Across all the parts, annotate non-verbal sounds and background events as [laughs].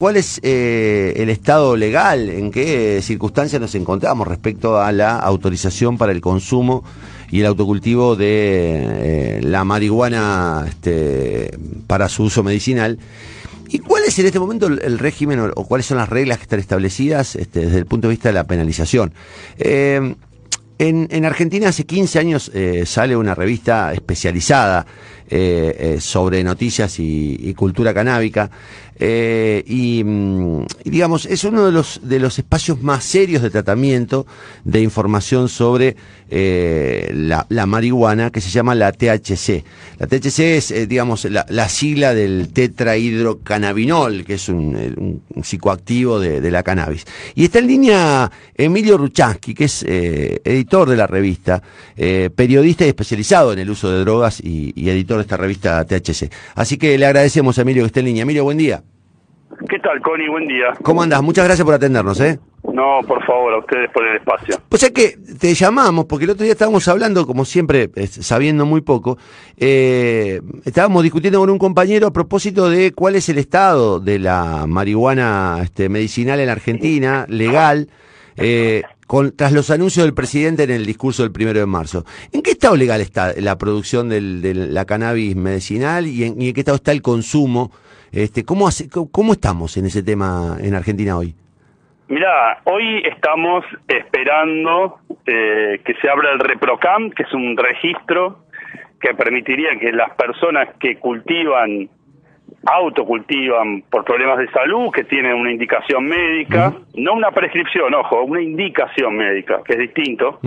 ¿Cuál es eh, el estado legal? ¿En qué circunstancias nos encontramos respecto a la autorización para el consumo y el autocultivo de eh, la marihuana este, para su uso medicinal? ¿Y cuál es en este momento el, régimen o, cuáles son las reglas que están establecidas este, desde el punto de vista de la penalización? Eh, en, Argentina hace 15 años sale una revista especializada sobre noticias y cultura canábica eh, mm, y, digamos, es uno de los, de los espacios más serios de tratamiento de información sobre eh, la, marihuana que se llama la THC. La THC es, eh, digamos, la, sigla del tetrahidrocannabinol, que es un, psicoactivo de, la cannabis. Y está en línea Emilio Ruchansky, que es editor de la revista, periodista y especializado en el uso de drogas y, y editor de esta revista THC. Así que le agradecemos a Emilio que esté en línea. Emilio, buen día. ¿Qué tal, Connie? Buen día. ¿Cómo andas? Muchas gracias por atendernos, ¿eh? No, por favor, a ustedes por el espacio. Pues es que te llamamos, porque el otro día estábamos hablando, como siempre, sabiendo muy poco, eh, estábamos discutiendo con un compañero a propósito de cuál es el estado de la marihuana este, medicinal en Argentina, legal, eh, con, tras los anuncios del presidente en el discurso del primero de marzo. ¿En qué estado legal está la producción de la cannabis medicinal y en, qué estado está el consumo? Este, ¿cómo, ¿Cómo estamos en ese tema en Argentina hoy? Mira, hoy estamos esperando eh, que se abra el ReproCam, que es un registro que permitiría que las personas que cultivan, autocultivan por problemas de salud, que tienen una indicación médica, no una prescripción, ojo, una indicación médica, que es distinto,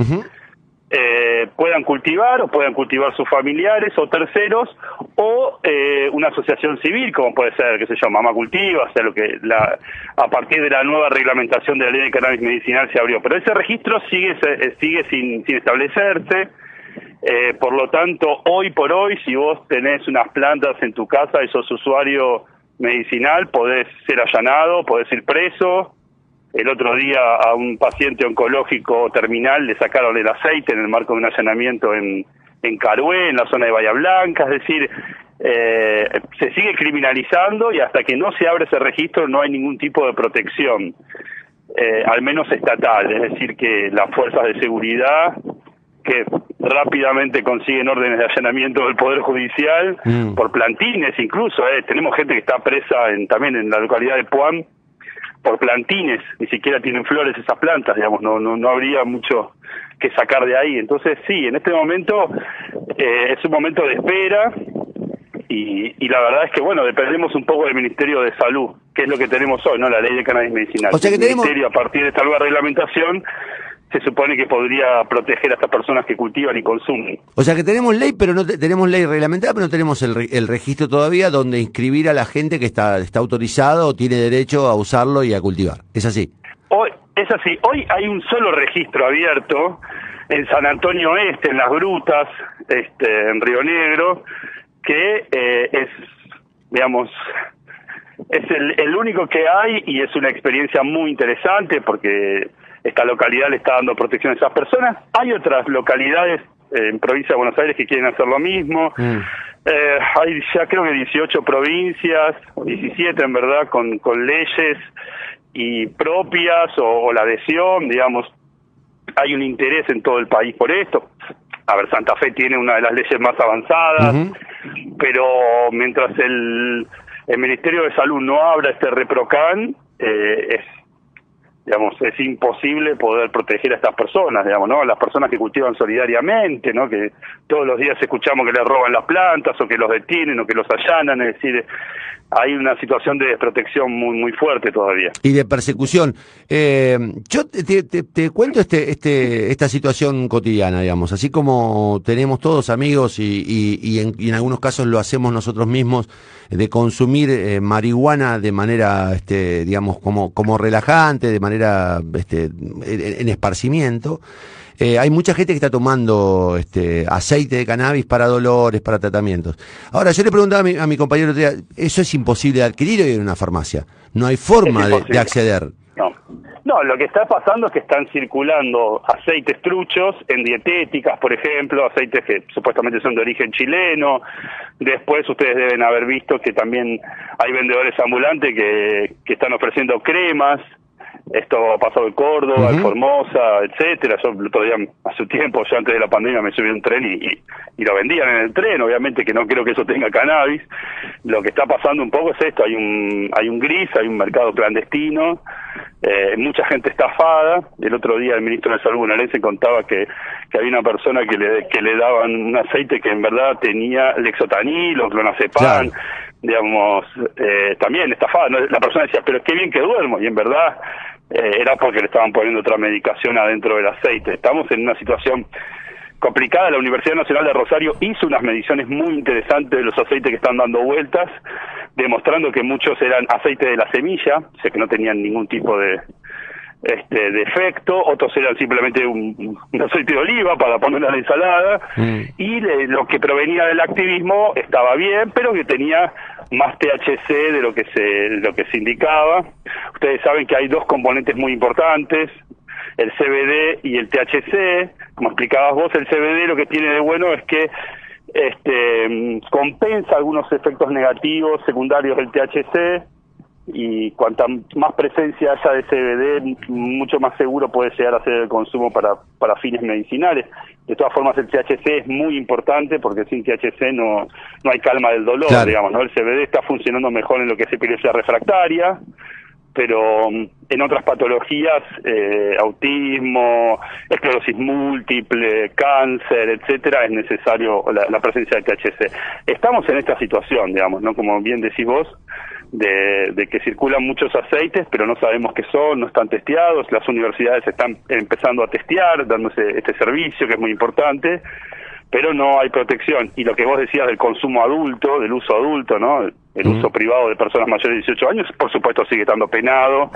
eh, puedan cultivar o puedan cultivar sus familiares o terceros o eh, una asociación civil como puede ser qué sé yo Mamá Cultiva sea lo que la, a partir de la nueva reglamentación de la ley de cannabis medicinal se abrió. Pero ese registro sigue eh, sigue sin, sin establecerse eh, por lo tanto hoy por hoy si vos tenés unas plantas en tu casa y sos usuario medicinal podés ser allanado podés ir preso. El otro día a un paciente oncológico terminal le sacaron el aceite en el marco de un allanamiento en, en Carué, en la zona de Bahía Blanca, es decir, eh, se sigue criminalizando y hasta que no se abre ese registro no hay ningún tipo de protección, eh, al menos estatal, es decir, que las fuerzas de seguridad que rápidamente consiguen órdenes de allanamiento del Poder Judicial mm. por plantines incluso, eh, tenemos gente que está presa en, también en la localidad de Puan por plantines, ni siquiera tienen flores esas plantas, digamos, no, no, no habría mucho que sacar de ahí. Entonces, sí, en este momento eh, es un momento de espera y, y, la verdad es que, bueno, dependemos un poco del Ministerio de Salud, que es lo que tenemos hoy, ¿no? La ley de cannabis medicinal. O sea que el Ministerio, a partir de esta nueva reglamentación, se supone que podría proteger a estas personas que cultivan y consumen. O sea que tenemos ley, pero no tenemos ley reglamentada, pero no tenemos el, el, registro todavía donde inscribir a la gente que está, está autorizado o tiene derecho a usarlo y a cultivar. ¿Es así? Hoy, es así. Hoy hay un solo registro abierto en San Antonio Este, en las grutas, este, en Río Negro, que eh, es, digamos, es el, el único que hay y es una experiencia muy interesante porque esta localidad le está dando protección a esas personas. Hay otras localidades eh, en provincia de Buenos Aires que quieren hacer lo mismo. Mm. Eh, hay ya creo que 18 provincias, 17 en verdad, con, con leyes y propias o, la adhesión, digamos. Hay un interés en todo el país por esto. A ver, Santa Fe tiene una de las leyes más avanzadas, pero mientras el, el Ministerio de Salud no abra este ReproCan, eh, es digamos, es imposible poder proteger a estas personas, digamos, ¿no? Las personas que cultivan solidariamente, ¿no? Que todos los días escuchamos que les roban las plantas o que los detienen o que los allanan, es decir, hay una situación de desprotección muy muy fuerte todavía. Y de persecución. Eh, yo te, cuento este, este, esta situación cotidiana, digamos, así como tenemos todos amigos y, y, en, y en, algunos casos lo hacemos nosotros mismos, de consumir eh, marihuana de manera, este, digamos, como, como relajante, de manera este, en esparcimiento. Eh, hay mucha gente que está tomando este, aceite de cannabis para dolores, para tratamientos. Ahora, yo le preguntaba a mi, compañero, eso es imposible de adquirir hoy en una farmacia. No hay forma de, acceder. No. No, lo que está pasando es que están circulando aceites truchos en dietéticas, por ejemplo, aceites que supuestamente son de origen chileno. Después ustedes deben haber visto que también hay vendedores ambulantes que, que están ofreciendo cremas esto ha pasado en Córdoba, en Formosa, etcétera. Yo el otro día, hace tiempo, yo antes de la pandemia me subí a un tren y, y, lo vendían en el tren, obviamente que no creo que eso tenga cannabis. Lo que está pasando un poco es esto, hay un, hay un gris, hay un mercado clandestino, eh, mucha gente estafada. El otro día el ministro de Salud bonaerense contaba que, que había una persona que le, que le daban un aceite que en verdad tenía lexotanil o clonazepam digamos, eh, también estafada. La persona decía, pero qué bien que duermo, y en verdad eh, era porque le estaban poniendo otra medicación adentro del aceite. Estamos en una situación complicada. La Universidad Nacional de Rosario hizo unas mediciones muy interesantes de los aceites que están dando vueltas, demostrando que muchos eran aceite de la semilla, o sea que no tenían ningún tipo de, este, de efecto, otros eran simplemente un, aceite de oliva para poner en la ensalada, mm. y lo que provenía del activismo estaba bien, pero que tenía más THC de lo que se, de lo que se indicaba. Ustedes saben que hay dos componentes muy importantes, el CBD y el THC. Como explicabas vos, el CBD lo que tiene de bueno es que este, compensa algunos efectos negativos secundarios del THC y cuanta más presencia haya de CBD, mucho más seguro puede llegar a ser el consumo para, para fines medicinales. De todas formas, el THC es muy importante porque sin THC no, no hay calma del dolor, digamos, ¿no? El CBD está funcionando mejor en lo que es epilepsia refractaria, pero en otras patologías, eh, autismo, esclerosis múltiple, cáncer, etcétera, es necesario la, la presencia del THC. Estamos en esta situación, digamos, ¿no? Como bien decís vos, de, que circulan muchos aceites, pero no sabemos qué son, no están testeados, las universidades están empezando a testear, dándose este servicio que es muy importante, pero no hay protección. Y lo que vos decías del consumo adulto, del uso adulto, ¿no? El uso privado de personas mayores de 18 años, por supuesto sigue estando penado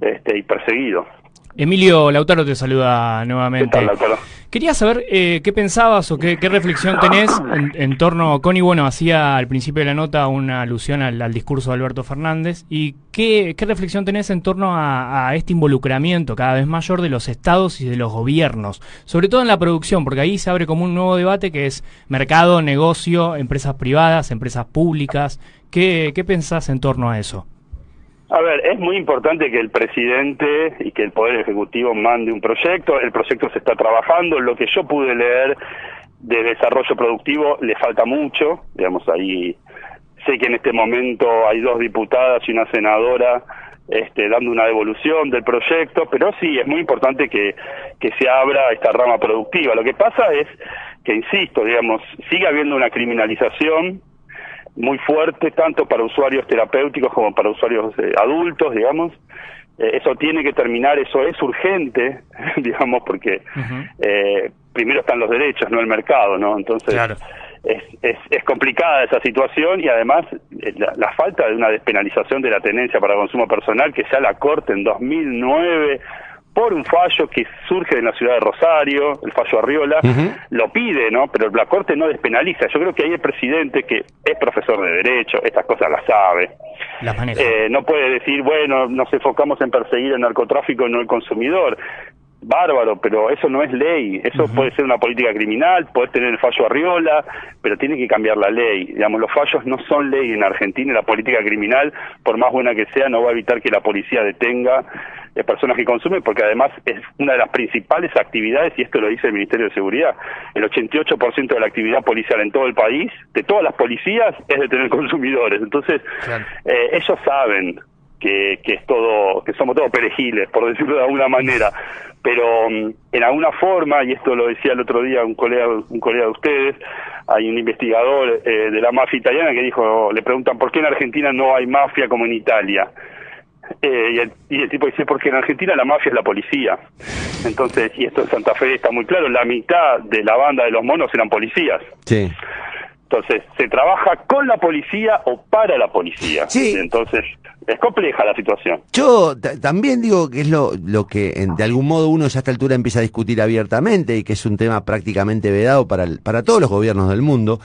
este, y perseguido. Emilio Lautaro te saluda nuevamente. Quería saber eh, qué pensabas o qué, reflexión tenés en, torno, Connie, bueno, hacía al principio de la nota una alusión al, discurso de Alberto Fernández, y qué, reflexión tenés en torno a, este involucramiento cada vez mayor de los estados y de los gobiernos, sobre todo en la producción, porque ahí se abre como un nuevo debate que es mercado, negocio, empresas privadas, empresas públicas. ¿Qué, qué pensás en torno a eso? A ver, es muy importante que el presidente y que el Poder Ejecutivo mande un proyecto. El proyecto se está trabajando. Lo que yo pude leer de desarrollo productivo le falta mucho. Digamos, ahí sé que en este momento hay dos diputadas y una senadora este, dando una devolución del proyecto, pero sí es muy importante que, que se abra esta rama productiva. Lo que pasa es que, insisto, digamos, sigue habiendo una criminalización muy fuerte, tanto para usuarios terapéuticos como para usuarios eh, adultos, digamos. Eh, eso tiene que terminar, eso es urgente, [laughs] digamos, porque eh, primero están los derechos, no el mercado, ¿no? Entonces, es, es, es, complicada esa situación y además la, la, falta de una despenalización de la tenencia para consumo personal, que ya la Corte en 2009 por un fallo que surge de la ciudad de Rosario, el fallo Arriola, lo pide, ¿no? Pero la Corte no despenaliza. Yo creo que ahí el presidente, que es profesor de Derecho, estas cosas las sabe, eh, no puede decir, bueno, nos enfocamos en perseguir el narcotráfico y no el consumidor bárbaro, pero eso no es ley, eso puede ser una política criminal, puede tener el fallo Arriola, pero tiene que cambiar la ley. Digamos, los fallos no son ley en Argentina, la política criminal, por más buena que sea, no va a evitar que la policía detenga eh, personas que consumen, porque además es una de las principales actividades, y esto lo dice el Ministerio de Seguridad, el 88% de la actividad policial en todo el país, de todas las policías, es de tener consumidores. Entonces, eh, ellos saben que, que es todo, que somos todos perejiles, por decirlo de alguna manera, pero mm, en alguna forma, y esto lo decía el otro día un colega, un colega de ustedes, hay un investigador eh, de la mafia italiana que dijo, le preguntan por qué en Argentina no hay mafia como en Italia. Eh, y, el, y, el, tipo dice, porque en Argentina la mafia es la policía. Entonces, y esto en Santa Fe está muy claro, la mitad de la banda de los monos eran policías. Sí. Entonces, se trabaja con la policía o para la policía. Sí. Entonces, es compleja la situación. Yo también digo que es lo, lo que de algún modo uno ya a esta altura empieza a discutir abiertamente y que es un tema prácticamente vedado para, para todos los gobiernos del mundo,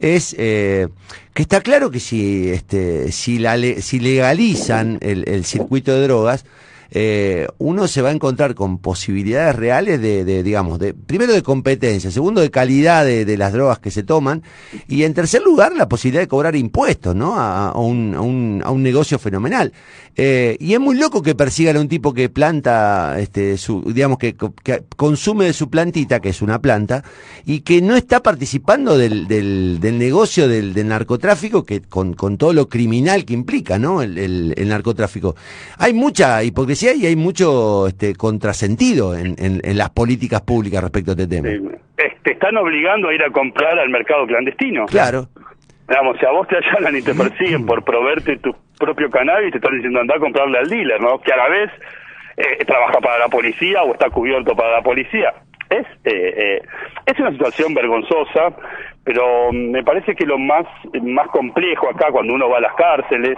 es eh, que está claro que si, este, si, la, si legalizan el, el circuito de drogas, eh, uno se va a encontrar con posibilidades reales de, digamos, de primero de competencia, segundo de calidad de, las drogas que se toman y en tercer lugar la posibilidad de cobrar impuestos, ¿no? A, un, a, un, a un, negocio fenomenal. Eh, y es muy loco que persigan a un tipo que planta, este, su, digamos, que, consume de su plantita, que es una planta, y que no está participando del, del, negocio del, narcotráfico, que con, con todo lo criminal que implica, ¿no? El, el, narcotráfico. Hay mucha hipocresía y hay mucho este, contrasentido en, en, las políticas públicas respecto a este tema. te están obligando a ir a comprar al mercado clandestino. Claro. Digamos, si a vos te allanan y te persiguen por proveerte tu propio cannabis, te están diciendo anda a comprarle al dealer, ¿no? Que a la vez eh, trabaja para la policía o está cubierto para la policía. Es, eh, eh, es una situación vergonzosa, pero me parece que lo más, más complejo acá cuando uno va a las cárceles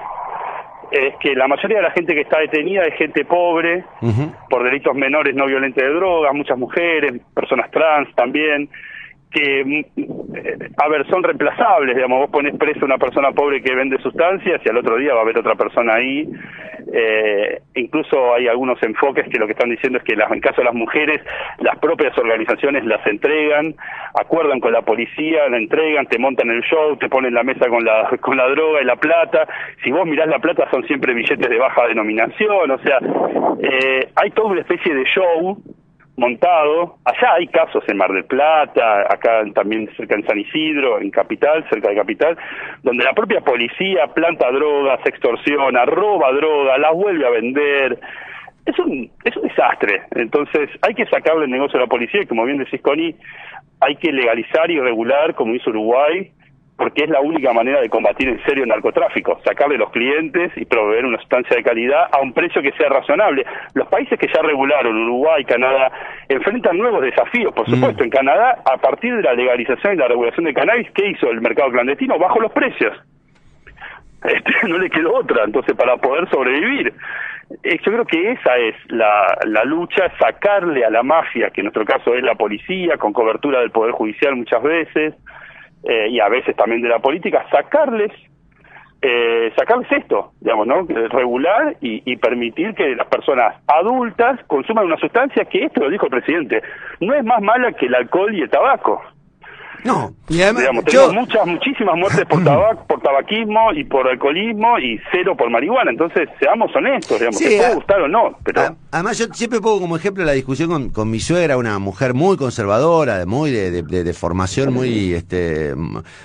es que la mayoría de la gente que está detenida es gente pobre, por delitos menores no violentos de drogas, muchas mujeres, personas trans también, que, mm, a ver, son reemplazables, digamos, vos pones preso a una persona pobre que vende sustancias y al otro día va a haber otra persona ahí. Eh, incluso hay algunos enfoques que lo que están diciendo es que las, en caso de las mujeres, las propias organizaciones las entregan, acuerdan con la policía, la entregan, te montan el show, te ponen la mesa con la, [laughs] con la droga y la plata. Si vos mirás la plata son siempre billetes de baja denominación, o sea, eh, hay toda una especie de show montado. Allá hay casos en Mar del Plata, acá también cerca en San Isidro, en Capital, cerca de Capital, donde la propia policía planta drogas, extorsiona, roba droga, las vuelve a vender. Es un, es un desastre. Entonces hay que sacarle el negocio a la policía y como bien decís, Connie, hay que legalizar y regular, como hizo Uruguay, porque es la única manera de combatir en serio el narcotráfico, sacarle los clientes y proveer una sustancia de calidad a un precio que sea razonable. Los países que ya regularon, Uruguay, Canadá, enfrentan nuevos desafíos, por mm. supuesto. En Canadá, a partir de la legalización y la regulación de cannabis, ¿qué hizo el mercado clandestino? Bajó los precios. Este, [laughs] no le quedó otra, entonces, para poder sobrevivir. Eh, yo creo que esa es la, la lucha, sacarle a la mafia, que en nuestro caso es la policía, con cobertura del Poder Judicial muchas veces, eh, y a veces también de la política, sacarles eh, sacarles esto, digamos, ¿no? Regular y, y, permitir que las personas adultas consuman una sustancia que esto lo dijo el presidente, no es más mala que el alcohol y el tabaco. No, y además, tenemos muchas, muchísimas muertes por, [clears throat] por tabaquismo y por alcoholismo y cero por marihuana. Entonces, seamos honestos, digamos, sí, puede gustar o no. pero Además, yo siempre pongo como ejemplo la discusión con, con mi suegra, una mujer muy conservadora, muy de, de, formación muy este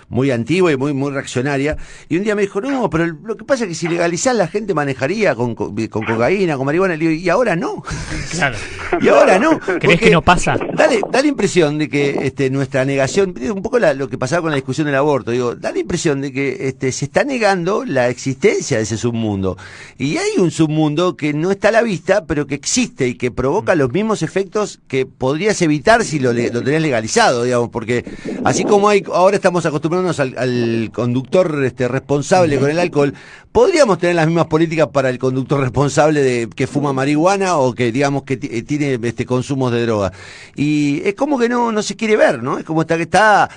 muy antigua y muy muy reaccionaria. Y un día me dijo, no, pero lo que pasa es que si legalizás la gente manejaría con, con, cocaína, con marihuana. Y, ahora no. Claro. [laughs] y ahora no. [laughs] ¿Crees que no pasa? Dale, da la impresión de que este, nuestra negación un poco lo que pasaba con la discusión del aborto, digo, da la impresión de que este, se está negando la existencia de ese submundo. Y hay un submundo que no está a la vista, pero que existe y que provoca los mismos efectos que podrías evitar si lo, lo tenés legalizado, digamos, porque así como hay, ahora estamos acostumbrándonos al, conductor este, responsable con el alcohol, podríamos tener las mismas políticas para el conductor responsable de que fuma marihuana o que digamos que tiene este consumos de droga. Y es como que no, no se quiere ver, ¿no? Es como está que está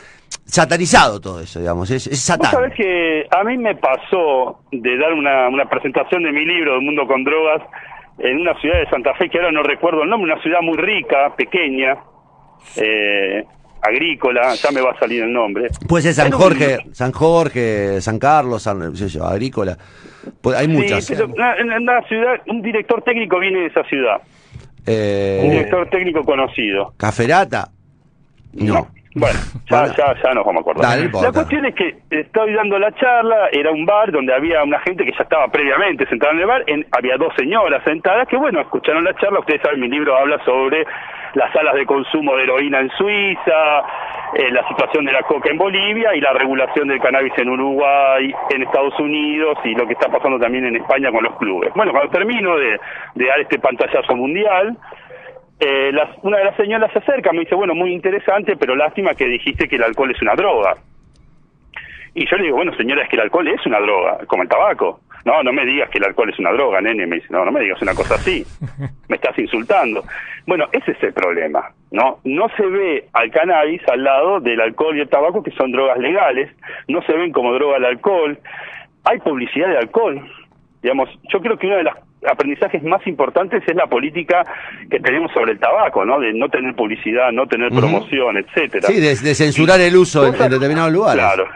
satanizado todo eso, digamos, es, es sabes que a mí me pasó de dar una, una presentación de mi libro, El Mundo con Drogas, en una ciudad de Santa Fe, que ahora no recuerdo el nombre, una ciudad muy rica, pequeña, eh, agrícola, ya me va a salir el nombre. Pues es San Jorge, San Jorge, San Carlos, San, agrícola. Pues hay muchas. Sí, en una ciudad, un director técnico viene de esa ciudad. Eh, un director técnico conocido. Caferata. no. Bueno, [laughs] ya, ya, ya nos vamos a acordar. la cuestión es que estoy dando la charla, era un bar donde había una gente que ya estaba previamente sentada en el bar, había dos señoras sentadas que, bueno, escucharon la charla, ustedes saben, mi libro habla sobre las salas de consumo de heroína en Suiza, eh, la situación de la coca en Bolivia y la regulación del cannabis en Uruguay, en Estados Unidos y lo que está pasando también en España con los clubes. Bueno, cuando termino de, de dar este pantallazo mundial, eh, una de las señoras se acerca, me dice, bueno, muy interesante, pero lástima que dijiste que el alcohol es una droga. Y yo le digo, bueno, señora, es que el alcohol es una droga, como el tabaco. No, no me digas que el alcohol es una droga, nene. Me dice, no, no me digas una cosa así. [laughs] Me estás insultando. Bueno, ese es el problema, ¿no? No se ve al cannabis al lado del alcohol y el tabaco, que son drogas legales. No se ven como droga el alcohol. Hay publicidad de alcohol. Digamos, yo creo que una de las aprendizajes más importantes es la política que tenemos sobre el tabaco, ¿no? De no tener publicidad, no tener promoción, etcétera. Sí, de, censurar el uso en, en determinados lugares. Claro,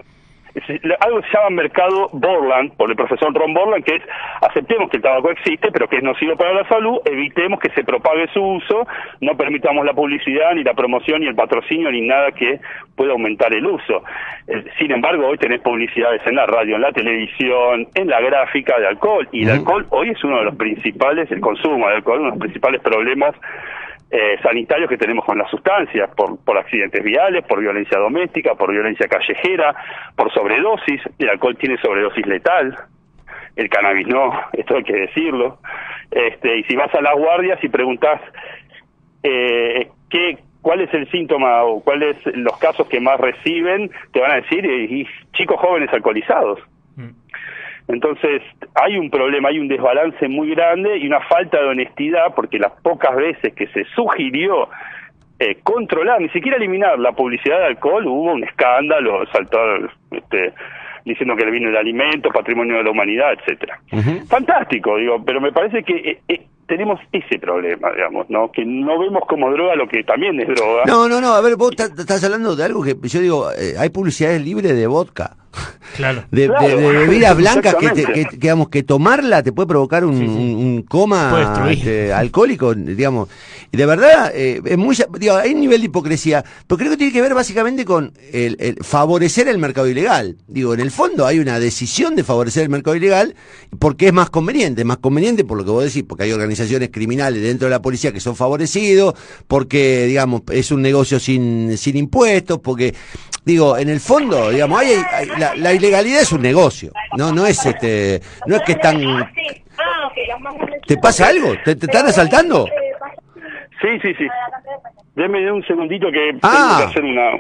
algo se llama mercado Borland, por el profesor Ron Borland, que es aceptemos que el tabaco existe, pero que es nocivo para la salud, evitemos que se propague su uso, no permitamos la publicidad, ni la promoción, ni el patrocinio, ni nada que pueda aumentar el uso. Eh, sin embargo, hoy tenés publicidades en la radio, en la televisión, en la gráfica de alcohol, y el alcohol hoy es uno de los principales, el consumo de alcohol, uno de los principales problemas eh, sanitarios que tenemos con las sustancias, por, por accidentes viales, por violencia doméstica, por violencia callejera, por sobredosis. El alcohol tiene sobredosis letal, el cannabis no, [laughs] esto hay que decirlo. Este, y si vas a las guardias y preguntas eh, qué, cuál es el síntoma o cuáles los casos que más reciben, te van a decir y chicos jóvenes alcoholizados. Entonces, hay un problema, hay un desbalance muy grande y una falta de honestidad porque las pocas veces que se sugirió eh, controlar, ni siquiera eliminar la publicidad de alcohol, hubo un escándalo, saltó este, diciendo que le vino el alimento, patrimonio de la humanidad, etcétera. Fantástico, digo, pero me parece que eh, eh, tenemos ese problema, digamos, ¿no? Que no vemos como droga lo que también es droga. No, no, no, a ver, vos estás hablando de algo que yo digo, hay publicidades libres de vodka. Claro. De, bebidas [laughs] blancas que, digamos, que tomarla te puede provocar un, coma este, alcohólico, digamos. Y de verdad, eh, es muy, digo, hay un nivel de hipocresía, pero creo que tiene que ver básicamente con el, favorecer el mercado ilegal. Digo, en el fondo hay una decisión de favorecer el mercado ilegal porque es más conveniente, más conveniente por lo que vos decís, porque hay organizaciones criminales dentro de la policía que son favorecidos, porque, digamos, es un negocio sin, sin impuestos, porque digo, en el fondo, digamos, hay, la, ilegalidad es un negocio, no, no es este, no es que están. ¿Te pasa algo? ¿Te, te están asaltando? Sí, sí, sí. Déme un segundito que tengo que ah. hacer una...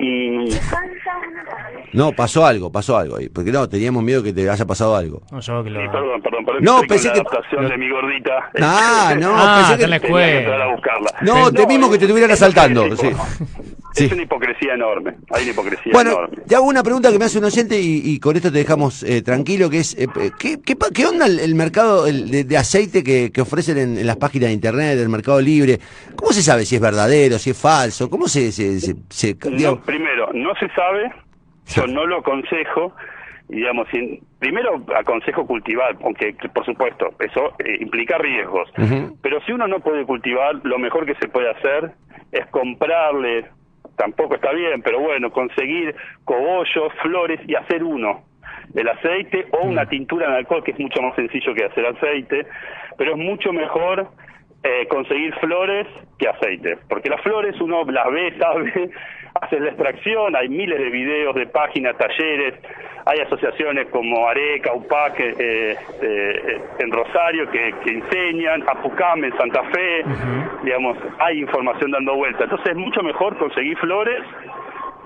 No, pasó algo, pasó algo ahí. Porque no, teníamos miedo que te haya pasado algo. No, yo que lo... Sí, perdón, perdón. no, pensé que... La de mi gordita. Ah, no, ah, pensé que... la escuela. A buscarla. No, temimos que te estuvieran asaltando. Sí. Es una hipocresía enorme. Hay una hipocresía bueno, enorme. te hago una pregunta que me hace un oyente y, con esto te dejamos eh, tranquilo, que es, eh, ¿qué, qué, qué, onda el, mercado de, aceite que, que ofrecen en, las páginas de internet, del mercado libre? ¿Cómo se sabe si es verdadero, si es falso? ¿Cómo se...? se, primero, no se sabe, yo no lo aconsejo, digamos, primero aconsejo cultivar, aunque por supuesto eso eh, implica riesgos, pero si uno no puede cultivar, lo mejor que se puede hacer es comprarle, tampoco está bien, pero bueno, conseguir cogollos, flores y hacer uno, el aceite o una tintura en alcohol, que es mucho más sencillo que hacer aceite, pero es mucho mejor eh, conseguir flores que aceite, porque las flores uno las ve, [laughs] sabe, hace la extracción, hay miles de videos, de páginas, talleres, hay asociaciones como Areca, UPAC eh, eh, en Rosario que, enseñan, Apucam en Santa Fe, digamos, hay información dando vuelta. Entonces es mucho mejor conseguir flores,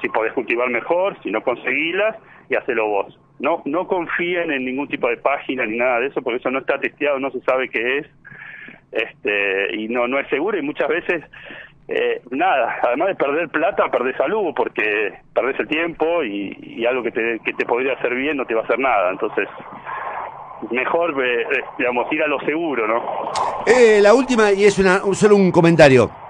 si podés cultivar mejor, si no conseguirlas, y hacerlo vos. No, no confíen en ningún tipo de página ni nada de eso, porque eso no está testeado, no se sabe qué es este y no no es seguro y muchas veces eh, nada, además de perder plata, perder salud, porque perdés el tiempo y, algo que te, que te podría hacer bien no te va a hacer nada. Entonces, mejor, eh, eh, digamos, ir a lo seguro, ¿no? la última, y es una, solo un comentario.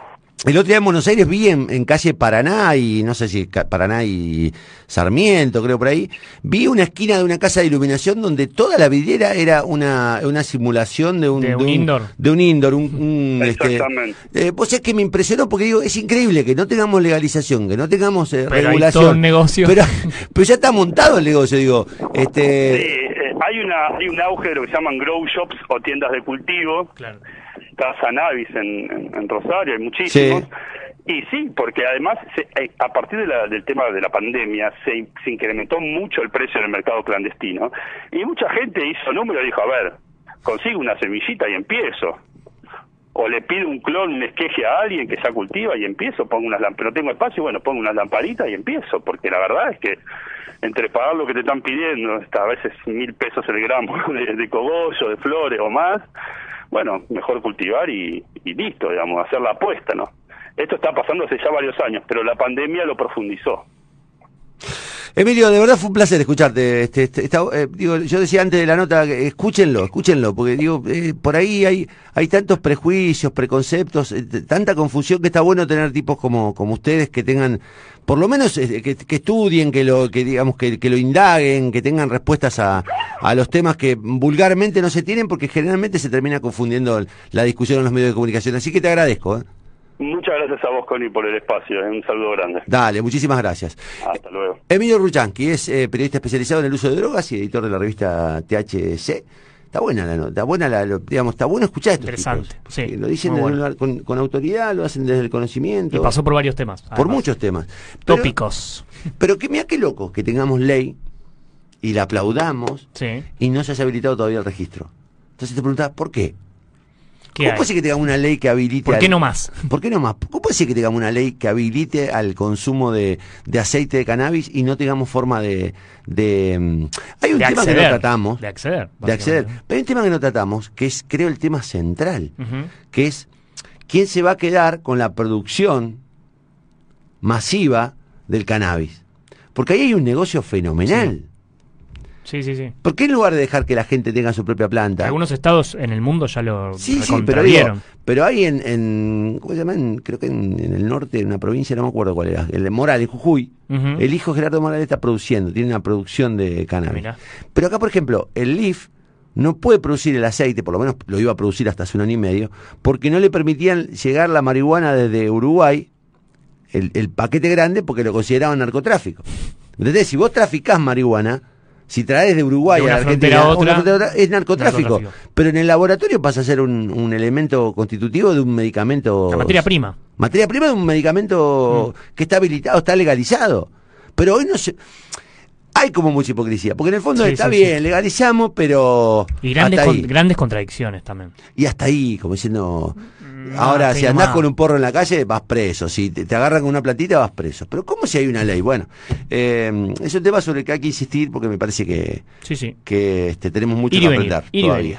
El otro día en Buenos Aires vi en, calle Paraná y no sé si Paraná y Sarmiento, creo por ahí, vi una esquina de una casa de iluminación donde toda la vidriera era una, una simulación de un, de un, indoor. De un indoor, un, este, Exactamente. eh, pues es que me impresionó porque digo, es increíble que no tengamos legalización, que no tengamos eh, regulación. negocio. Pero, pero ya está montado el negocio, digo. Este... Sí, eh, hay, una, hay un auge de lo que se llaman grow shops o tiendas de cultivo. Claro Casa Navis en, Rosario, hay muchísimos. Y sí, porque además, eh, a partir del tema de la pandemia, se, incrementó mucho el precio del mercado clandestino. Y mucha gente hizo número y dijo, a ver, consigo una semillita y empiezo. O le pido un clon, un esqueje a alguien que ya cultiva y empiezo, pongo unas pero tengo espacio, bueno, pongo unas lamparitas y empiezo, porque la verdad es que entre pagar lo que te están pidiendo, hasta a veces mil pesos el gramo [laughs] de, de cogollo, de flores o más, bueno, mejor cultivar y, listo, digamos, hacer la apuesta, ¿no? Esto está pasando hace ya varios años, pero la pandemia lo profundizó. Emilio, de verdad fue un placer escucharte. Este, este eh, digo, yo decía antes de la nota, escúchenlo, escúchenlo, porque digo, eh, por ahí hay, hay tantos prejuicios, preconceptos, eh, tanta confusión que está bueno tener tipos como, ustedes que tengan, por lo menos que, estudien, que lo, que digamos, que, lo indaguen, que tengan respuestas a, a los temas que vulgarmente no se tienen, porque generalmente se termina confundiendo la discusión en los medios de comunicación. Así que te agradezco. ¿eh? Muchas gracias a vos, Connie, por el espacio. Un saludo grande. Dale, muchísimas gracias. Hasta luego. Emilio Ruchanqui es eh, periodista especializado en el uso de drogas y editor de la revista THC. Está buena la nota, está buena la, digamos, está bueno escuchar esto. Interesante, sí. Lo dicen con, autoridad, lo hacen desde el conocimiento. Y pasó por varios temas. Por muchos temas. Tópicos. Pero que mira qué loco que tengamos ley y la aplaudamos y no se haya habilitado todavía el registro. Entonces te preguntas, ¿por qué? ¿Cómo puede ser que tengamos una ley que habilite... ¿Por qué no más? [laughs] ¿Por qué no más? ¿Cómo puede ser que tengamos una ley que habilite al consumo de, aceite de cannabis y no tengamos forma de... de mm, hay un tema que no tratamos. De acceder. De acceder. Pero hay un tema que no tratamos, que es, creo, el tema central, que es quién se va a quedar con la producción masiva del cannabis. Porque ahí hay un negocio fenomenal. Sí, sí, sí. ¿Por qué en lugar de dejar que la gente tenga su propia planta? Algunos estados en el mundo ya lo Sí, sí, pero, pero hay en, en, ¿cómo se llama? creo que en, el norte, en una provincia, no me acuerdo cuál era, el de Morales, Jujuy. El hijo Gerardo Morales está produciendo, tiene una producción de cannabis. Pero acá, por ejemplo, el LIF no puede producir el aceite, por lo menos lo iba a producir hasta hace un año y medio, porque no le permitían llegar la marihuana desde Uruguay, el, el paquete grande, porque lo consideraban narcotráfico. Entonces, si vos traficás marihuana, si traes de Uruguay a Argentina, es narcotráfico, Pero en el laboratorio pasa a ser un, elemento constitutivo de un medicamento. La materia prima. Materia prima de un medicamento mm. que está habilitado, está legalizado. Pero hoy no se. Hay como mucha hipocresía, porque en el fondo está bien, legalizamos, pero. Y grandes, grandes contradicciones también. Y hasta ahí, como diciendo. Ahora, si andás con un porro en la calle, vas preso. Si te, agarran con una platita, vas preso. Pero ¿cómo si hay una ley? Bueno, eh, es un tema sobre el que hay que insistir porque me parece que, sí, sí. que este, tenemos mucho que aprender todavía.